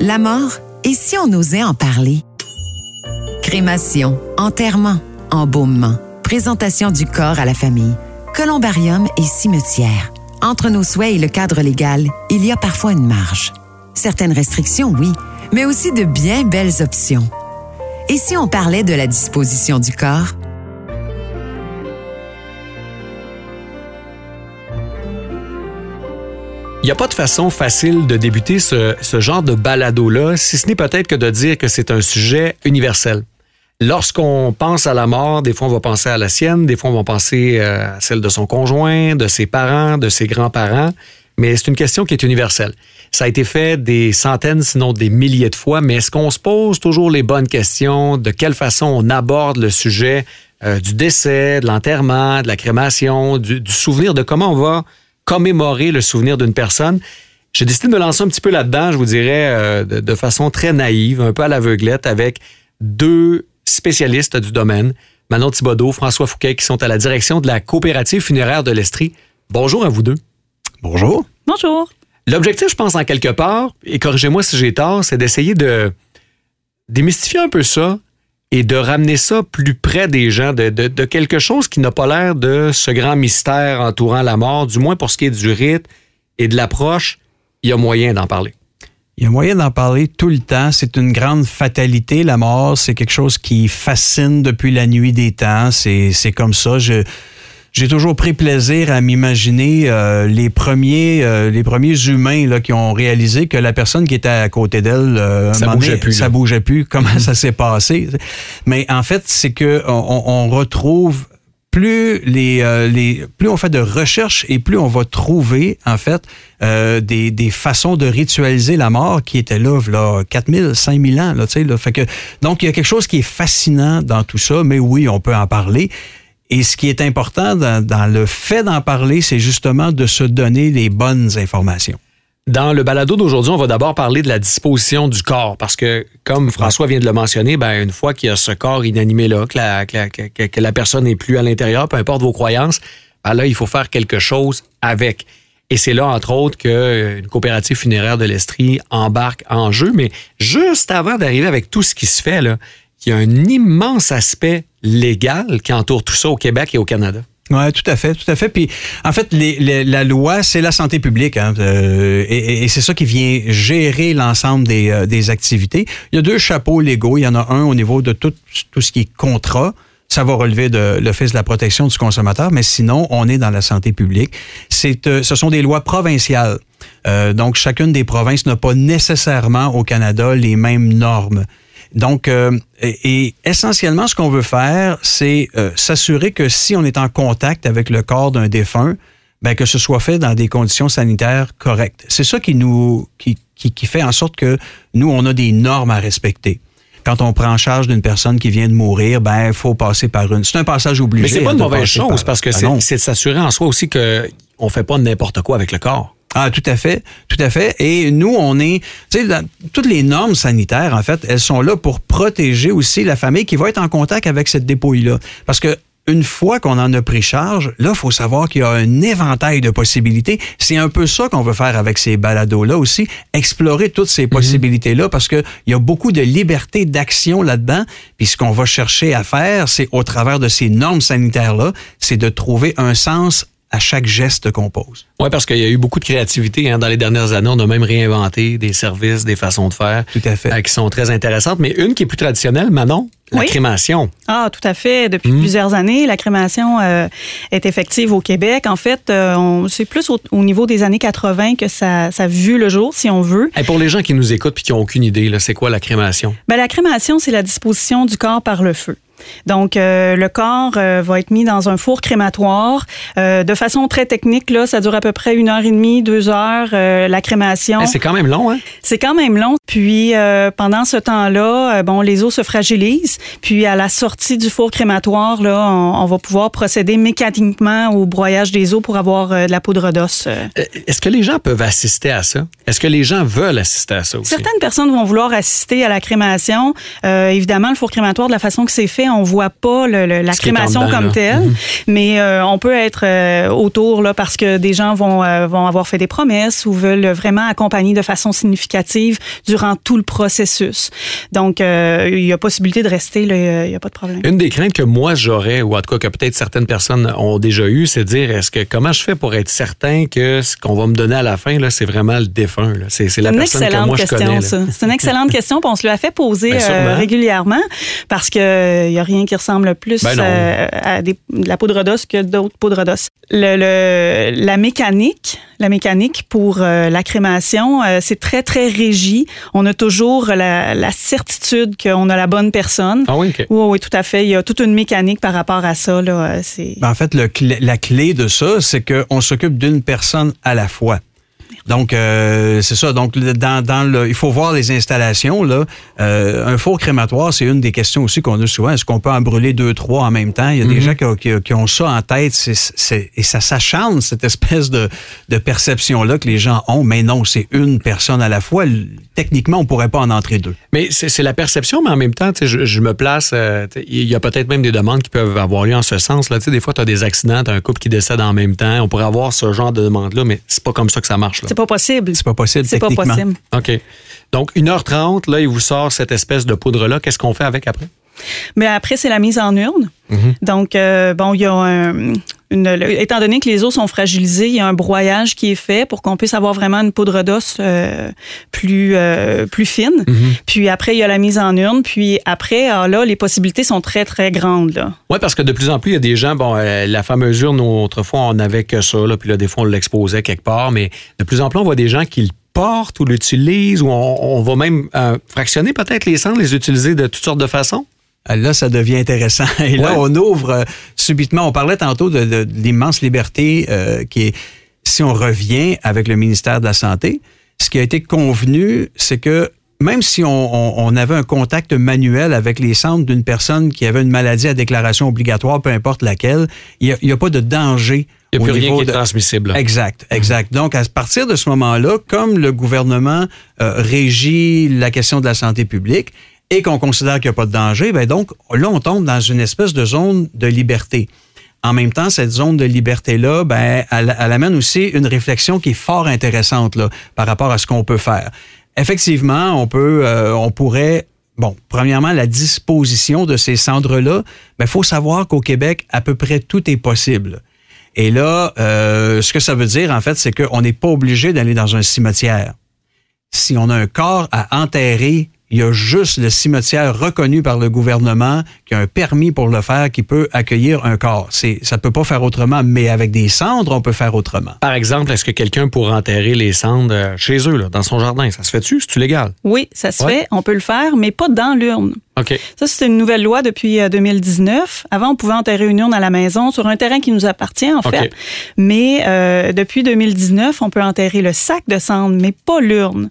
La mort, et si on osait en parler? Crémation, enterrement, embaumement, présentation du corps à la famille, columbarium et cimetière. Entre nos souhaits et le cadre légal, il y a parfois une marge. Certaines restrictions, oui, mais aussi de bien belles options. Et si on parlait de la disposition du corps? Il n'y a pas de façon facile de débuter ce, ce genre de balado-là, si ce n'est peut-être que de dire que c'est un sujet universel. Lorsqu'on pense à la mort, des fois on va penser à la sienne, des fois on va penser euh, à celle de son conjoint, de ses parents, de ses grands-parents, mais c'est une question qui est universelle. Ça a été fait des centaines, sinon des milliers de fois, mais est-ce qu'on se pose toujours les bonnes questions? De quelle façon on aborde le sujet euh, du décès, de l'enterrement, de la crémation, du, du souvenir, de comment on va commémorer le souvenir d'une personne. J'ai décidé de me lancer un petit peu là-dedans, je vous dirais, euh, de, de, façon très naïve, un peu à l'aveuglette, avec deux spécialistes du domaine, Manon Thibodeau, François Fouquet, qui sont à la direction de la coopérative funéraire de l'Estrie. Bonjour à vous deux. Bonjour. Bonjour. L'objectif, je pense, en quelque part, et corrigez-moi si j'ai tort, c'est d'essayer de démystifier un peu ça et de ramener ça plus près des gens, de, quelque chose qui n'a pas l'air de ce grand mystère entourant la mort, du moins pour ce qui est du rite et de l'approche, il y a moyen d'en parler. Il y a moyen d'en parler tout le temps. C'est une grande fatalité, la mort. C'est quelque chose qui fascine depuis la nuit des temps. C'est comme ça. Je, j'ai toujours pris plaisir à m'imaginer euh, les premiers euh, les premiers humains là, qui ont réalisé que la personne qui était à côté d'elle euh, ça bougeait donné, plus ça bougeait plus. Comment ça s'est passé? Mais en fait c'est que on, on retrouve plus les, euh, les plus on fait de recherche et plus on va trouver en fait euh, des, des façons de ritualiser la mort qui étaient là là 4000 5000 ans là tu sais là. Fait que donc il y a quelque chose qui est fascinant dans tout ça mais oui on peut en parler et ce qui est important dans, le fait d'en parler, c'est justement de se donner les bonnes informations. Dans le balado d'aujourd'hui, on va d'abord parler de la disposition du corps, parce que, comme François vient de le mentionner, ben, une fois qu'il y a ce corps inanimé-là, que la, que, la, personne n'est plus à l'intérieur, peu importe vos croyances, ben là, il faut faire quelque chose avec. Et c'est là, entre autres, qu'une coopérative funéraire de l'Estrie embarque en jeu. Mais juste avant d'arriver avec tout ce qui se fait, là, il y a un immense aspect légal qui entoure tout ça au Québec et au Canada. Oui, tout à fait, tout à fait. Puis, en fait, la loi, c'est la santé publique, hein, euh, et, c'est ça qui vient gérer l'ensemble des, euh, des activités. Il y a deux chapeaux légaux. Il y en a un au niveau de tout, tout ce qui est contrat. Ça va relever de l'Office de la protection du consommateur, mais sinon, on est dans la santé publique. Euh, ce sont des lois provinciales. Euh, donc, chacune des provinces n'a pas nécessairement au Canada les mêmes normes. Donc, euh, et, et, essentiellement, ce qu'on veut faire, c'est euh, s'assurer que si on est en contact avec le corps d'un défunt, ben, que ce soit fait dans des conditions sanitaires correctes. C'est ça qui nous qui, qui, qui, fait en sorte que nous, on a des normes à respecter. Quand on prend en charge d'une personne qui vient de mourir, ben il faut passer par une. C'est un passage obligé. Mais c'est pas une mauvaise chose par... parce que ben c'est de s'assurer en soi aussi que on fait pas n'importe quoi avec le corps. Ah, tout à fait, tout à fait. Et nous, on est, tu sais, toutes les normes sanitaires, en fait, elles sont là pour protéger aussi la famille qui va être en contact avec cette dépouille-là. Parce que une fois qu'on en a pris charge, là, il faut savoir qu'il y a un éventail de possibilités. C'est un peu ça qu'on veut faire avec ces balados-là aussi, explorer toutes ces possibilités-là, parce qu'il y a beaucoup de liberté d'action là-dedans. Puis ce qu'on va chercher à faire, c'est au travers de ces normes sanitaires-là, c'est de trouver un sens à chaque geste qu'on pose. Oui, parce qu'il y a eu beaucoup de créativité hein, dans les dernières années. On a même réinventé des services, des façons de faire. Tout à fait. Euh, qui sont très intéressantes. Mais une qui est plus traditionnelle, Manon, la oui. crémation. Ah, tout à fait. Depuis mmh. plusieurs années, la crémation euh, est effective au Québec. En fait, euh, c'est plus au, au, niveau des années 80 que ça, ça a vu le jour, si on veut. Et pour les gens qui nous écoutent et qui n'ont aucune idée, c'est quoi la crémation? Ben, la crémation, c'est la disposition du corps par le feu. Donc, euh, le corps euh, va être mis dans un four crématoire. Euh, de façon très technique, là, ça dure à peu près une heure et demie, deux heures, la crémation. C'est quand même long, hein? C'est quand même long. Puis, pendant ce temps-là, bon, les os se fragilisent. Puis, à la sortie du four crématoire, là, on, on va pouvoir procéder mécaniquement au broyage des os pour avoir de la poudre d'os. Est-ce que les gens peuvent assister à ça? Est-ce que les gens veulent assister à ça aussi? Certaines personnes vont vouloir assister à la crémation. Euh, évidemment, le four crématoire, de la façon que c'est fait, on voit pas le, le, la crémation comme telle, mhm. mais euh, on peut être euh, autour là parce que des gens vont, euh, vont avoir fait des promesses ou veulent vraiment accompagner de façon significative durant tout le processus. Donc, euh, il y a possibilité de rester, il n'y a pas de problème. Une des craintes que moi j'aurais, ou en tout cas que peut-être certaines personnes ont déjà eu, c'est de dire, est-ce que comment je fais pour être certain que ce qu'on va me donner à la fin, là, c'est vraiment le défaut? C'est la personne question. C'est une excellente question. On se l'a fait poser euh, régulièrement parce qu'il n'y euh, a rien qui ressemble plus euh, à de la poudre d'os que d'autres poudres d'os. La mécanique, la mécanique pour la crémation, c'est très, très régi. On a toujours la, certitude qu'on a la bonne personne. Oui, tout à fait. Il y a toute une mécanique par rapport à ça. Ben, en fait, la clé de ça, c'est qu'on s'occupe d'une personne à la fois. Donc, euh, c'est ça. Donc, dans, dans le, il faut voir les installations. Là. Euh, un four crématoire, c'est une des questions aussi qu'on a souvent. Est-ce qu'on peut en brûler deux, trois en même temps? Il y a des gens qui, ont- qui- qui ont ça en tête. Et ça s'acharne, cette espèce de, de perception-là que les gens ont. Mais non, c'est une personne à la fois. Techniquement, on pourrait pas en entrer deux. Mais c'est, la perception, mais en même temps, je, je me place. euh, il y a peut-être même des demandes qui peuvent avoir lieu en ce sens. Là. Tu sais, Des fois, tu as des accidents, tu as un couple qui décède en même temps. On pourrait avoir ce genre de demande-là, mais c'est pas comme ça que ça marche. Là. C'est pas possible. C'est pas possible C'est pas techniquement. possible. OK. Donc, 1h30, là, il vous sort cette espèce de poudre-là. Qu'est-ce qu'on fait avec après? Mais après, c'est la mise en urne. Mhm. Donc, euh, bon, il y a un, une, étant donné que les os sont fragilisés, il y a un broyage qui est fait pour qu'on puisse avoir vraiment une poudre d'os euh, plus euh, plus fine. Mhm. Puis après, il y a la mise en urne. Puis après, ah, là, les possibilités sont très très grandes. Là. Oui, parce que de plus en plus, il y a des gens, bon, euh, la fameuse urne, autrefois, on n'avait que ça, là, puis là, des fois, on l'exposait quelque part, mais de plus en plus, on voit des gens qui le portent ou l'utilisent, ou on, on va même fractionner peut-être les cendres, les utiliser de toutes sortes de façons. Ah, Là, ça devient intéressant. Et là, Ouais. on ouvre euh, subitement. On parlait tantôt de, de- de l'immense liberté euh, qui est, si on revient avec le ministère de la Santé, ce qui a été convenu, c'est que même si on, on- on avait un contact manuel avec les centres d'une personne qui avait une maladie à déclaration obligatoire, peu importe laquelle, il n'y a, pas de danger. Il n'y a plus rien qui est transmissible. Exact, exact. Donc, à partir de ce moment-là, comme le gouvernement euh, régit la question de la santé publique et qu'on considère qu'il n'y a pas de danger, ben donc, là, on tombe dans une espèce de zone de liberté. En même temps, cette zone de liberté-là, ben, elle, amène aussi une réflexion qui est fort intéressante là, par rapport à ce qu'on peut faire. Effectivement, on peut, euh, on pourrait Bon, premièrement, la disposition de ces cendres-là, il faut savoir qu'au Québec, à peu près tout est possible. Et là, euh, ce que ça veut dire, en fait, c'est qu'on n'est pas obligé d'aller dans un cimetière. Si on a un corps à enterrer, il y a juste le cimetière reconnu par le gouvernement qui a un permis pour le faire, qui peut accueillir un corps. C'est, ça peut pas faire autrement, mais avec des cendres, on peut faire autrement. Par exemple, est-ce que quelqu'un pourrait enterrer les cendres euh, chez eux, là, dans son jardin? Ça se fait-tu? C'est-tu légal? Oui, ça se Ouais. fait, on peut le faire, mais pas dans l'urne. Ça, c'est une nouvelle loi depuis euh, 2019. Avant, on pouvait enterrer une urne à la maison sur un terrain qui nous appartient, en fait. Mais euh, depuis 2019, on peut enterrer le sac de cendres, mais pas l'urne.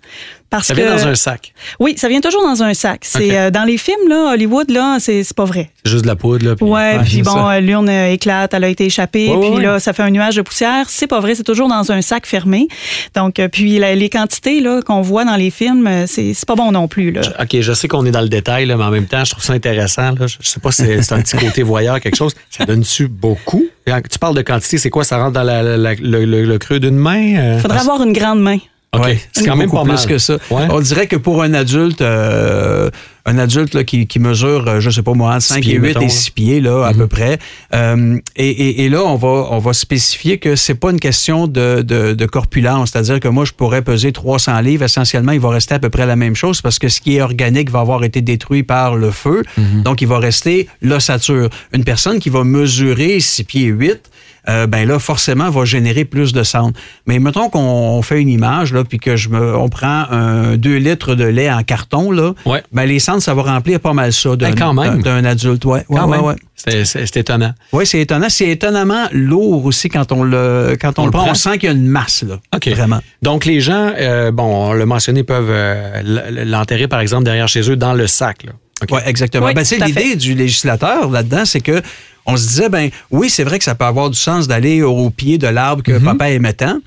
Parce Ça que vient dans un sac. oui, ça vient toujours dans un sac. C'est euh, dans les films là, Hollywood là, c'est pas vrai. C'est juste de la poudre, là. puis- Ouais, puis bon, euh, l'urne euh, éclate, elle a été échappée, puis là, ça fait un nuage de poussière. C'est pas vrai, c'est toujours dans un sac fermé. Donc, euh, puis la- les quantités là qu'on voit dans les films, euh, c'est pas bon non plus là. OK, je sais qu'on est dans le détail, là, mais en même temps, je trouve ça intéressant. Là. Je sais pas si c'est un petit côté voyeur, quelque chose. Ça donne-tu beaucoup? Tu parles de quantité, c'est quoi? Ça rentre dans la- la- la- le, le- le creux d'une main? euh? Faudrait avoir une grande main. OK, Ouais, c'est quand même pas plus mal. que ça. Ouais. On dirait que pour un adulte, euh, un adulte là, qui, qui mesure, euh, je sais pas moi, entre 5 pieds, et 8 mettons, et là. 6 pieds là, à peu près. Euh, et, et- et là, on va, on va spécifier que c'est pas une question de, de, de corpulence, c'est-à-dire que moi, je pourrais peser 300 livres. Essentiellement, il va rester à peu près la même chose parce que ce qui est organique va avoir été détruit par le feu. Donc, il va rester l'ossature. Une personne qui va mesurer 6 pieds 8, euh, ben là, forcément, va générer plus de cendres. Mais mettons qu'on on fait une image, là, puis que je me, on prend un 2 litres de lait en carton, là, Ouais. ben les cendres, ça va remplir pas mal ça d'un Ben, adulte. Ouais, ouais, Quand ouais, même. ouais. C'est- étonnant. Ouais, c'est étonnant. C'est étonnamment lourd aussi quand on le, quand on, On le prend. prend. On sent qu'il y a une masse, là. OK. Vraiment. Donc, les gens, euh, bon, on l'a mentionné, peuvent euh, l'enterrer, par exemple, derrière chez eux, dans le sac. Là. Ouais, exactement. Oui, ben, à l'idée du législateur là-dedans, c'est que on se disait, ben oui, c'est vrai que ça peut avoir du sens d'aller au pied de l'arbre que papa aimait tant,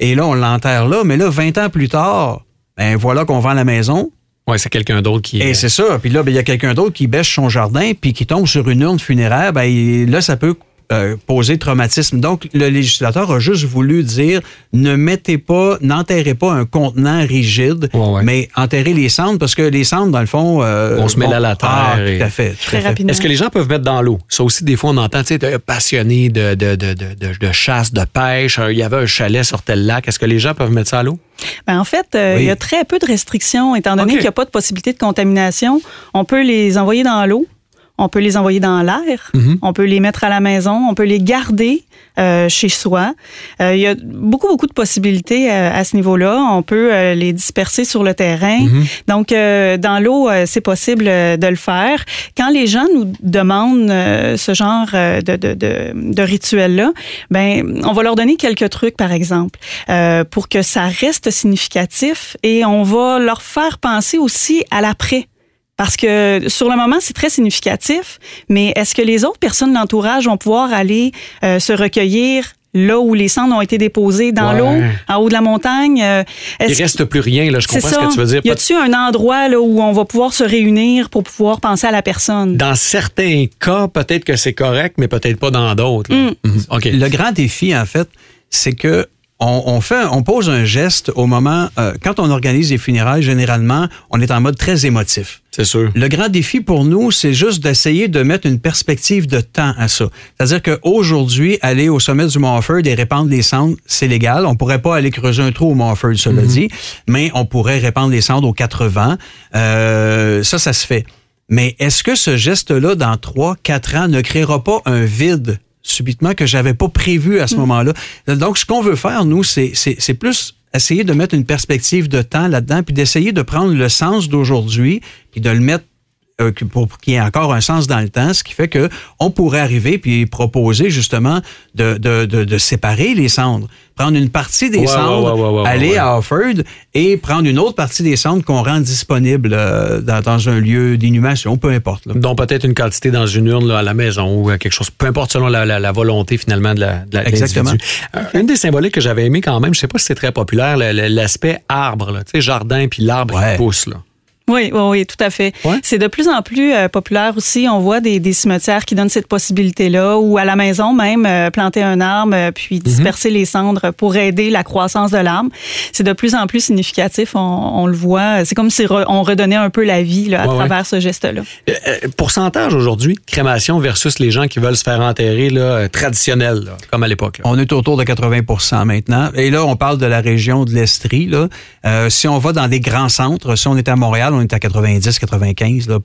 Et là, on l'enterre là. Mais là, 20 ans plus tard, ben voilà qu'on vend la maison. Oui, c'est quelqu'un d'autre qui. Et c'est ça. Puis là, ben, il y a quelqu'un d'autre qui bêche son jardin, puis qui tombe sur une urne funéraire. Ben, là, ça peut euh, poser traumatisme. Donc, le législateur a juste voulu dire ne mettez pas, n'enterrez pas un contenant rigide, mais enterrez les cendres parce que les cendres, dans le fond. Euh, on se met là à la terre. Ah, tout à fait. Très rapidement. Est-ce que les gens peuvent mettre dans l'eau? Ça aussi, des fois, on entend, tu sais, passionné de, de, de, de, chasse, de pêche. Il y avait un chalet sur tel lac. Est-ce que les gens peuvent mettre ça à l'eau? Ben, en fait, euh, il y a très peu de restrictions, étant donné qu'il n'y a pas de possibilité de contamination. On peut les envoyer dans l'eau on peut les envoyer dans l'air, mhm. on peut les mettre à la maison, on peut les garder euh, chez soi. Euh, il y a beaucoup, beaucoup de possibilités euh, à ce niveau-là. On peut les disperser sur le terrain. Mhm. Donc, dans l'eau, c'est possible de le faire. Quand les gens nous demandent ce genre de, de, de, de rituel-là, ben, on va leur donner quelques trucs, par exemple, pour que ça reste significatif et on va leur faire penser aussi à l'après. Parce que sur le moment, c'est très significatif, mais est-ce que les autres personnes de l'entourage vont pouvoir aller euh, se recueillir là où les cendres ont été déposées dans l'eau, en haut de la montagne? Euh, Il reste plus rien, là, je comprends ce que tu veux dire. Y a-t-il un endroit là, où on va pouvoir se réunir pour pouvoir penser à la personne? Dans certains cas, peut-être que c'est correct, mais peut-être pas dans d'autres. Mm. Mhm. Le grand défi, en fait, c'est que on, fait, on pose un geste au moment, euh, quand on organise les funérailles, généralement, on est en mode très émotif. C'est sûr. Le grand défi pour nous, c'est juste d'essayer de mettre une perspective de temps à ça. C'est-à-dire qu'aujourd'hui, aller au sommet du Mont Offord et répandre les cendres, c'est légal. On pourrait pas aller creuser un trou au Mont Offord, cela mhm. dit, mais on pourrait répandre les cendres aux 80. Euh, ça, ça se fait. Mais est-ce que ce geste-là, dans 3, 4 ans, ne créera pas un vide subitement que j'avais pas prévu à ce mm. moment-là. Donc, ce qu'on veut faire, nous, c'est plus essayer de mettre une perspective de temps là-dedans, puis d'essayer de prendre le sens d'aujourd'hui, puis de le mettre euh, pour qu'il y ait encore un sens dans le temps, ce qui fait que on pourrait arriver puis proposer justement de, de, de, séparer les cendres, prendre une partie des cendres, aller à Offord et prendre une autre partie des cendres qu'on rend disponible euh, dans, un lieu d'inhumation, peu importe. Donc peut-être une quantité dans une urne à la maison ou quelque chose, peu importe selon la, volonté finalement de la, de Exactement. Euh, une des symboliques que j'avais aimé quand même, je sais pas si c'est très populaire, l'aspect arbre, tu sais, jardin puis l'arbre qui pousse. Là. Oui, oui, oui, tout à fait. C'est de plus en plus euh, populaire aussi. On voit des, des cimetières qui donnent cette possibilité-là, ou à la maison même, euh, planter un arbre, euh, puis mhm. disperser les cendres pour aider la croissance de l'arbre. C'est de plus en plus significatif. On, on le voit. C'est comme si on redonnait un peu la vie là, à travers ce geste-là. pourcentage aujourd'hui, crémation versus les gens qui veulent se faire enterrer là, traditionnel, comme à l'époque. On est autour de 80% maintenant. Et là, on parle de la région de l'Estrie. Si on va dans des grands centres, si on est à Montréal, on est à 90-95 là,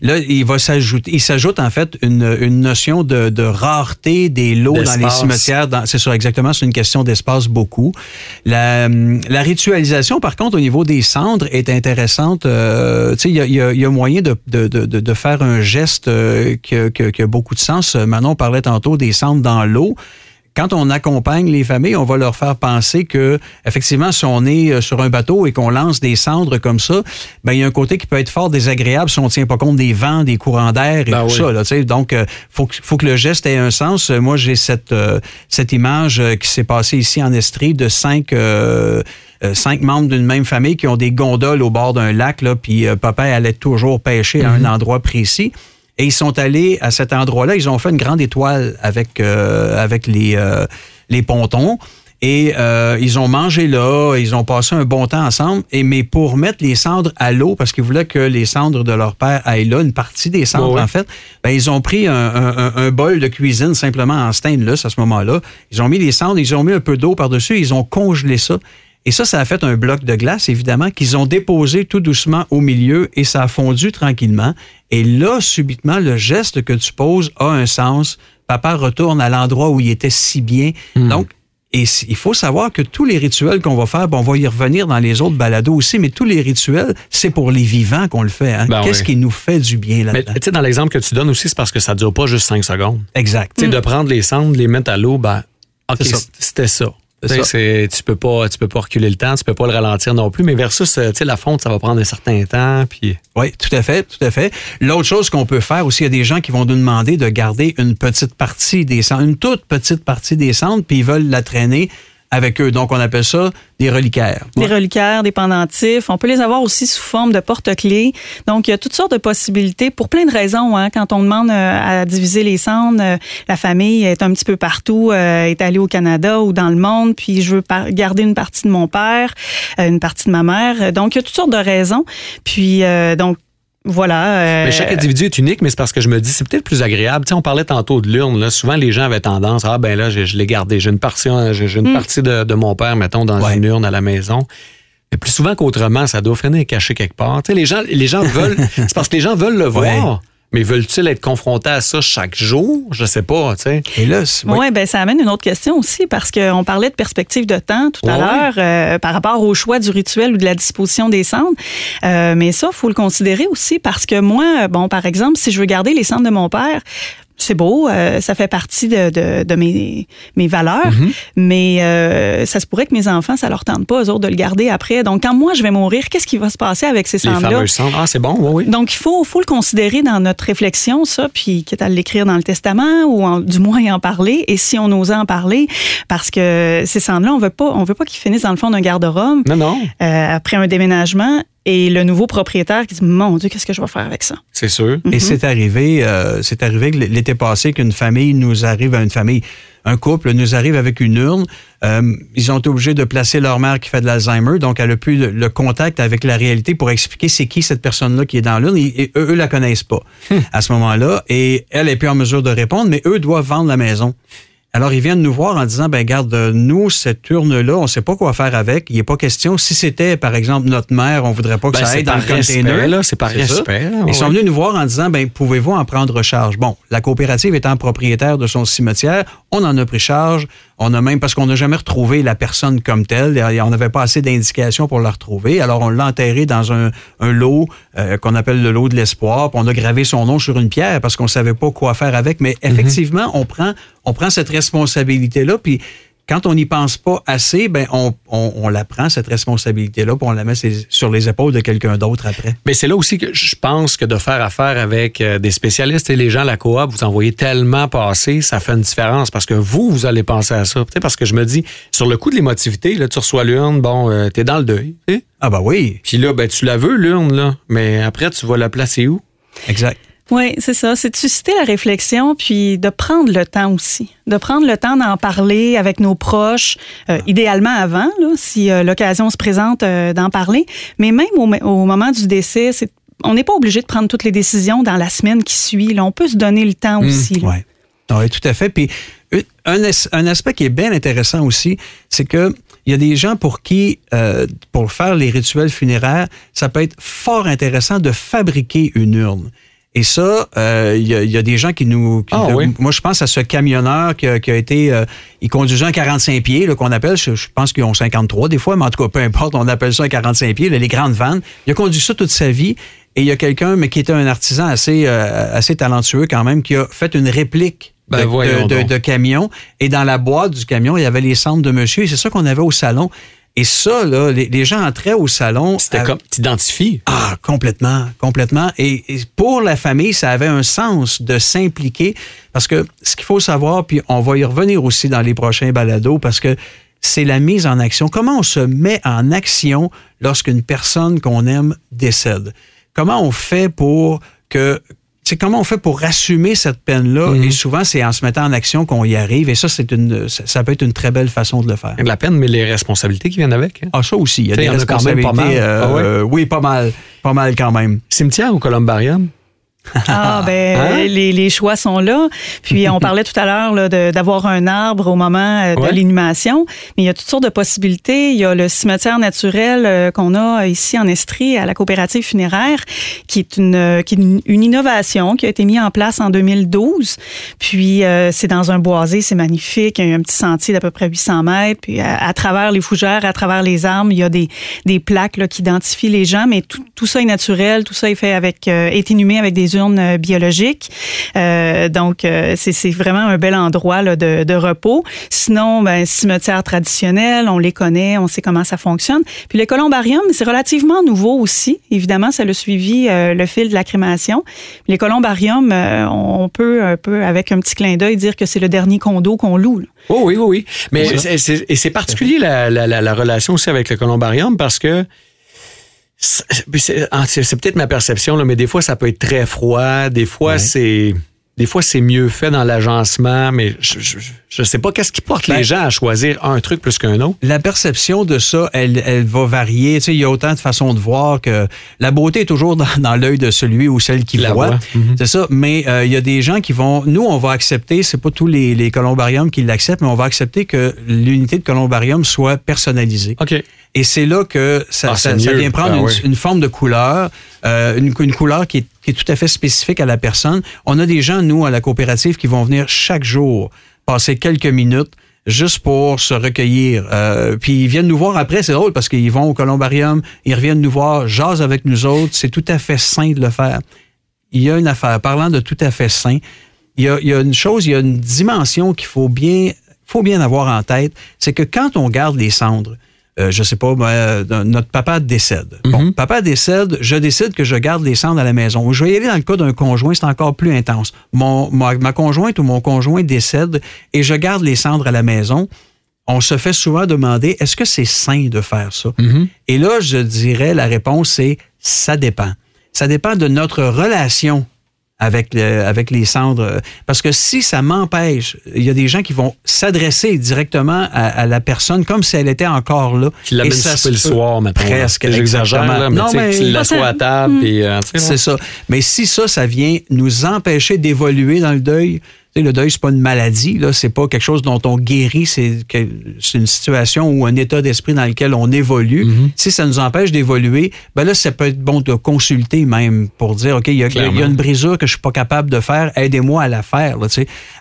Là, il va s'ajouter, il s'ajoute en fait une, une notion de, de, rareté des lots dans les cimetières. C'est ça, exactement. C'est une question d'espace beaucoup. La, la, ritualisation, par contre, au niveau des cendres, est intéressante. Euh, tu sais, il y a, y, a, y a, moyen de, de, de, de, faire un geste euh, qui a beaucoup de sens. Manon parlait tantôt des cendres dans l'eau quand on accompagne les familles, on va leur faire penser que, effectivement, si on est euh, sur un bateau et qu'on lance des cendres comme ça, ben il y a un côté qui peut être fort désagréable si on tient pas compte des vents, des courants d'air et ben tout ça. Là, donc, euh, faut faut que le geste ait un sens. Moi, j'ai cette euh, cette image qui s'est passée ici en Estrie de cinq cinq membres d'une même famille qui ont des gondoles au bord d'un lac, là, puis papa allait toujours pêcher à un mhm. endroit précis. Et ils sont allés à cet endroit-là. Ils ont fait une grande étoile avec, euh, avec les, euh, les pontons. Et euh, ils ont mangé là, ils ont passé un bon temps ensemble. Et mais pour mettre les cendres à l'eau, parce qu'ils voulaient que les cendres de leur père aillent là, une partie des cendres en fait, ben, ils ont pris un, un, un, bol de cuisine simplement en stainless à ce moment-là. Ils ont mis les cendres, ils ont mis un peu d'eau par-dessus, ils ont congelé ça. Et ça, ça a fait un bloc de glace, évidemment, qu'ils ont déposé tout doucement au milieu et ça a fondu tranquillement. Et là, subitement, le geste que tu poses a un sens. Papa retourne à l'endroit où il était si bien. Hmm. Donc, et il faut savoir que tous les rituels qu'on va faire, bon, on va y revenir dans les autres balados aussi, mais tous les rituels, c'est pour les vivants qu'on le fait. Hein. Ben Qu'est-ce qui nous fait du bien là-dedans? Mais tu sais, dans l'exemple que tu donnes aussi, c'est parce que ça dure pas juste cinq secondes. Exact. Tu sais, de prendre les cendres, les mettre à l'eau, ben, OK, c'était ça. Tu peux pas, tu peux pas reculer le temps, tu peux pas le ralentir non plus, mais versus, euh, tu sais, la fonte, ça va prendre un certain temps, puis. Oui, tout à fait, tout à fait. L'autre chose qu'on peut faire aussi, il y a des gens qui vont nous demander de garder une petite partie des cendres, une toute petite partie des cendres, puis ils veulent la traîner avec eux. Donc, on appelle ça des reliquaires. Des reliquaires, des pendentifs. On peut les avoir aussi sous forme de porte-clés. Donc, il y a toutes sortes de possibilités pour plein de raisons. Hein. Quand on demande à diviser les cendres, la famille est un petit peu partout, est allée au Canada ou dans le monde, puis je veux garder une partie de mon père, une partie de ma mère. Donc, il y a toutes sortes de raisons. Puis, donc, voilà. Euh, mais chaque individu est unique, mais c'est parce que je me dis, c'est peut-être plus agréable. Tu sais, on parlait tantôt de l'urne. Là. Souvent, les gens avaient tendance, ah ben là, je, l'ai gardé. J'ai une partie, j'ai une mm. partie de, mon père, mettons, dans une urne à la maison. Mais plus souvent qu'autrement, ça doit finir caché quelque part. Tu sais, les gens, les gens veulent, c'est parce que les gens veulent le voir. Mais veulent-ils être confrontés à ça chaque jour? Je sais pas, tu sais. Et là, oui, ben, ça amène une autre question aussi, parce qu'on parlait de perspective de temps tout à l'heure euh, par rapport au choix du rituel ou de la disposition des cendres. Euh, mais ça, faut le considérer aussi parce que moi, bon, par exemple, si je veux garder les cendres de mon père, c'est beau, euh, ça fait partie de, de, de mes, mes valeurs, mhm. mais euh, ça se pourrait que mes enfants, ça leur tente pas, eux autres, de le garder après. Donc, quand moi, je vais mourir, qu'est-ce qui va se passer avec ces cendres-là? Ah, c'est bon, oui, oui. Donc, il faut, faut le considérer dans notre réflexion, ça, puis quitte à l'écrire dans le testament ou du moins en parler, et si on osait en parler, parce que ces cendres-là, on veut pas, on veut pas qu'ils finissent dans le fond d'un garde-robe. Non, non. Euh, après un déménagement, et le nouveau propriétaire qui dit mon Dieu qu'est-ce que je vais faire avec ça? C'est sûr. Et mhm. c'est arrivé euh, c'est arrivé l'été passé qu'une famille nous arrive à une famille un couple nous arrive avec une urne. Euh, ils ont été obligés de placer leur mère qui fait de l'Alzheimer. Donc elle a plus le, contact avec la réalité pour expliquer c'est qui cette personne là qui est dans l'urne. Et, eux, eux la connaissent pas hmm. à ce moment là et elle est plus en mesure de répondre mais eux doivent vendre la maison alors, ils viennent nous voir en disant, ben garde, nous, cette urne-là, on ne sait pas quoi faire avec. Il n'est pas question. Si c'était, par exemple, notre mère, on voudrait pas que ben, ça aille dans le container. C'est par respect. Ils sont venus nous voir en disant, ben pouvez-vous en prendre charge? Bon, la coopérative étant propriétaire de son cimetière, on en a pris charge. On a même, parce qu'on n'a jamais retrouvé la personne comme telle, on n'avait pas assez d'indications pour la retrouver. Alors, on l'a enterré dans un, lot euh, qu'on appelle le lot de l'espoir. on a gravé son nom sur une pierre parce qu'on savait pas quoi faire avec. Mais mhm. effectivement, on prend, on prend cette responsabilité-là. Puis quand on n'y pense pas assez, ben on, on, la prend, cette responsabilité-là, puis on la met sur les épaules de quelqu'un d'autre après. Mais c'est là aussi que je pense que de faire affaire avec euh, des spécialistes et les gens à la coop, vous en voyez tellement passer, ça fait une différence parce que vous, vous allez penser à ça. Parce que je me dis, sur le coup de l'émotivité, là, tu reçois l'urne, bon, euh, t'es dans le deuil. Ah bah oui. Puis là, ben, tu la veux, l'urne, là, mais après, tu vas la placer où? Exact. Oui, c'est ça. C'est de susciter la réflexion, puis de prendre le temps aussi. De prendre le temps d'en parler avec nos proches, euh, idéalement avant, là, si euh, l'occasion se présente euh, d'en parler. Mais même au, moment du décès, on n'est pas obligé de prendre toutes les décisions dans la semaine qui suit. Là. On peut se donner le temps mmh, aussi. Oui, ouais, tout à fait. Puis un, un, aspect qui est bien intéressant aussi, c'est que il y a des gens pour qui, pour faire les rituels funéraires, ça peut être fort intéressant de fabriquer une urne. Et ça, euh, il y, a des gens qui nous... ah, oui. Moi, je pense à ce camionneur qui a, été... Euh, il conduisait un 45 pieds, qu'on appelle, je, pense qu'ils ont 53 des fois, mais en tout cas, peu importe, on appelle ça un 45 pieds, les grandes vannes. Il a conduit ça toute sa vie. Et il y a quelqu'un, mais qui était un artisan assez, euh, assez talentueux quand même, qui a fait une réplique ben, de, de, camion. Et dans la boîte du camion, il y avait les cendres de monsieur. Et c'est ça qu'on avait au salon. Et ça, là, les, gens entraient au salon. C'était comme, t'identifies? Ah, complètement, complètement. Et, pour la famille, ça avait un sens de s'impliquer parce que ce qu'il faut savoir, puis on va y revenir aussi dans les prochains balados parce que c'est la mise en action. Comment on se met en action lorsqu'une personne qu'on aime décède? Comment on fait pour que c'est comment on fait pour assumer cette peine-là? Mhm. Et souvent, c'est en se mettant en action qu'on y arrive. Et ça, c'est une, ça peut être une très belle façon de le faire. La peine, mais les responsabilités qui viennent avec. Hein? Ah, ça aussi. Il y a des responsabilités. pas mal. Euh, ah oui, pas mal. Pas mal quand même. Cimetière ou columbarium? Ah, ben, hein? les, les, choix sont là. Puis, on parlait tout à l'heure d'avoir un arbre au moment euh, de l'inhumation. Mais il y a toutes sortes de possibilités. Il y a le cimetière naturel euh, qu'on a ici en Estrie, à la coopérative funéraire, qui est une, euh, qui est une, innovation qui a été mise en place en 2012. Puis, c'est dans un boisé, c'est magnifique. Il y a un petit sentier d'à peu près 800 mètres. Puis, à, travers les fougères, à travers les arbres, il y a des, des plaques là, qui identifient les gens. Mais tout, tout ça est naturel. Tout ça est fait avec, est inhumé avec des des urnes biologiques. donc, c'est vraiment un bel endroit là, de, de, repos. Sinon, ben, cimetière traditionnel, on les connaît, on sait comment ça fonctionne. Puis les columbariums, c'est relativement nouveau aussi. Évidemment, ça le suivi le fil de la crémation. Les columbariums, on peut un peu, avec un petit clin d'œil, dire que c'est le dernier condo qu'on loue. Oh oui, oui, oui. Mais et c'est particulier la, la, la, relation aussi avec le columbarium parce que c'est peut-être ma perception, là, mais des fois, ça peut être très froid. Des fois, c'est des fois, c'est mieux fait dans l'agencement, mais je ne sais pas qu'est-ce qui porte les ben, gens à choisir un truc plus qu'un autre. La perception de ça, elle, elle va varier. Tu sais, il y a autant de façons de voir que la beauté est toujours dans, dans l'œil de celui ou celle qui la voit. Mhm. C'est ça. Mais euh, il y a des gens qui vont. Nous, on va accepter. C'est pas tous les, les columbariums qui l'acceptent, mais on va accepter que l'unité de columbarium soit personnalisée. OK. Et c'est là que ça, ah, ça, vient prendre ah, une, forme de couleur, euh, une, une, couleur qui est, qui est, tout à fait spécifique à la personne. On a des gens, nous, à la coopérative, qui vont venir chaque jour passer quelques minutes juste pour se recueillir. Euh, puis ils viennent nous voir après, c'est drôle parce qu'ils vont au columbarium, ils reviennent nous voir, jasent avec nous autres. C'est tout à fait sain de le faire. Il y a une affaire, parlant de tout à fait sain, il y a, il y a une chose, il y a une dimension qu'il faut bien, faut bien avoir en tête, c'est que quand on garde les cendres, euh, je sais pas, euh, notre papa décède. Bon, mhm. papa décède, je décide que je garde les cendres à la maison. Je vais y aller dans le cas d'un conjoint, c'est encore plus intense. Mon, ma, conjointe ou mon conjoint décède et je garde les cendres à la maison. On se fait souvent demander, est-ce que c'est sain de faire ça? Mhm. Et là, je dirais, la réponse, c'est ça dépend. Ça dépend de notre relation avec, avec les cendres. Parce que si ça m'empêche, il y a des gens qui vont s'adresser directement à, la personne comme si elle était encore là. Qui l'amène souper le soir, maintenant. Presque. J'exagère, mais, non, mais tu l'assois à table. Hmm. Euh, c'est ça. Mais si ça, ça vient nous empêcher d'évoluer dans le deuil, le deuil, c'est pas une maladie, là, c'est pas quelque chose dont on guérit, c'est une situation ou un état d'esprit dans lequel on évolue. Mm-hmm. Si ça nous empêche d'évoluer, ben là, ça peut être bon de consulter même pour dire, OK, il y, a, une brisure que je suis pas capable de faire, aidez-moi à la faire. Là,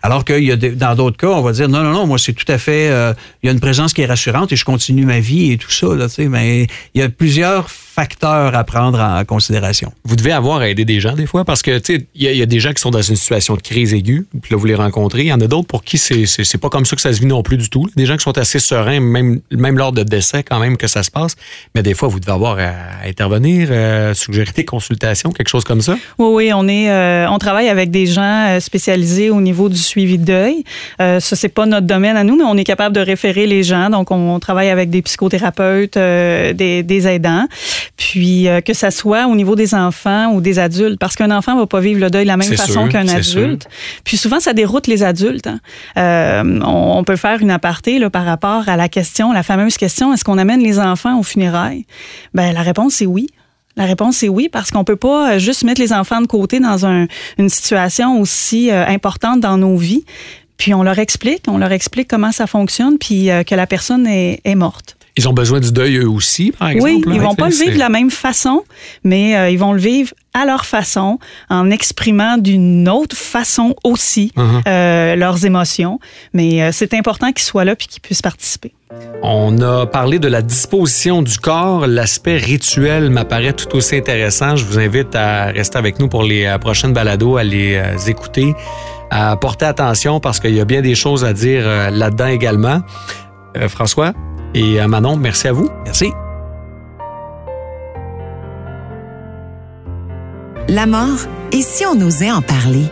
Alors que y a dans d'autres cas, on va dire, non, non, non, moi, c'est tout à fait, euh, il y a une présence qui est rassurante et je continue ma vie et tout ça. Là, mais il y a plusieurs facteurs à prendre en considération. Vous devez avoir aidé des gens des fois parce que il y, y, a des gens qui sont dans une situation de crise aiguë, puis là vous les rencontrez. Il y en a d'autres pour qui c'est c'est pas comme ça que ça se vit non plus du tout. Des gens qui sont assez sereins, même même lors de décès quand même que ça se passe. Mais des fois vous devez avoir à intervenir, euh, suggérer des consultations, quelque chose comme ça. Oui oui, on est euh, on travaille avec des gens euh, spécialisés au niveau du suivi de deuil. Euh, ça c'est pas notre domaine à nous, mais on est capable de référer les gens. Donc on, travaille avec des psychothérapeutes, euh, des, des aidants. Puis euh, que ça soit au niveau des enfants ou des adultes, parce qu'un enfant va pas vivre le deuil de la même façon qu'un adulte. Puis souvent, ça déroute les adultes. Hein. Euh, on, peut faire une aparté là, par rapport à la question, la fameuse question, est-ce qu'on amène les enfants aux funérailles? Ben la réponse est oui. La réponse est oui, parce qu'on peut pas juste mettre les enfants de côté dans un, une situation aussi euh, importante dans nos vies. Puis on leur explique, on leur explique comment ça fonctionne, puis que la personne est, est morte. Ils ont besoin du deuil eux aussi, par exemple. Oui, ils vont pas le vivre de la même façon, mais euh, ils vont le vivre à leur façon, en exprimant d'une autre façon aussi uh-huh. euh, leurs émotions. Mais euh, c'est important qu'ils soient là puis qu'ils puissent participer. On a parlé de la disposition du corps. L'aspect rituel m'apparaît tout aussi intéressant. Je vous invite à rester avec nous pour les prochaines balados, à les écouter, à porter attention parce qu'il y a bien des choses à dire là-dedans également. François, et à Manon, merci à vous. Merci. La mort, et si on osait en parler?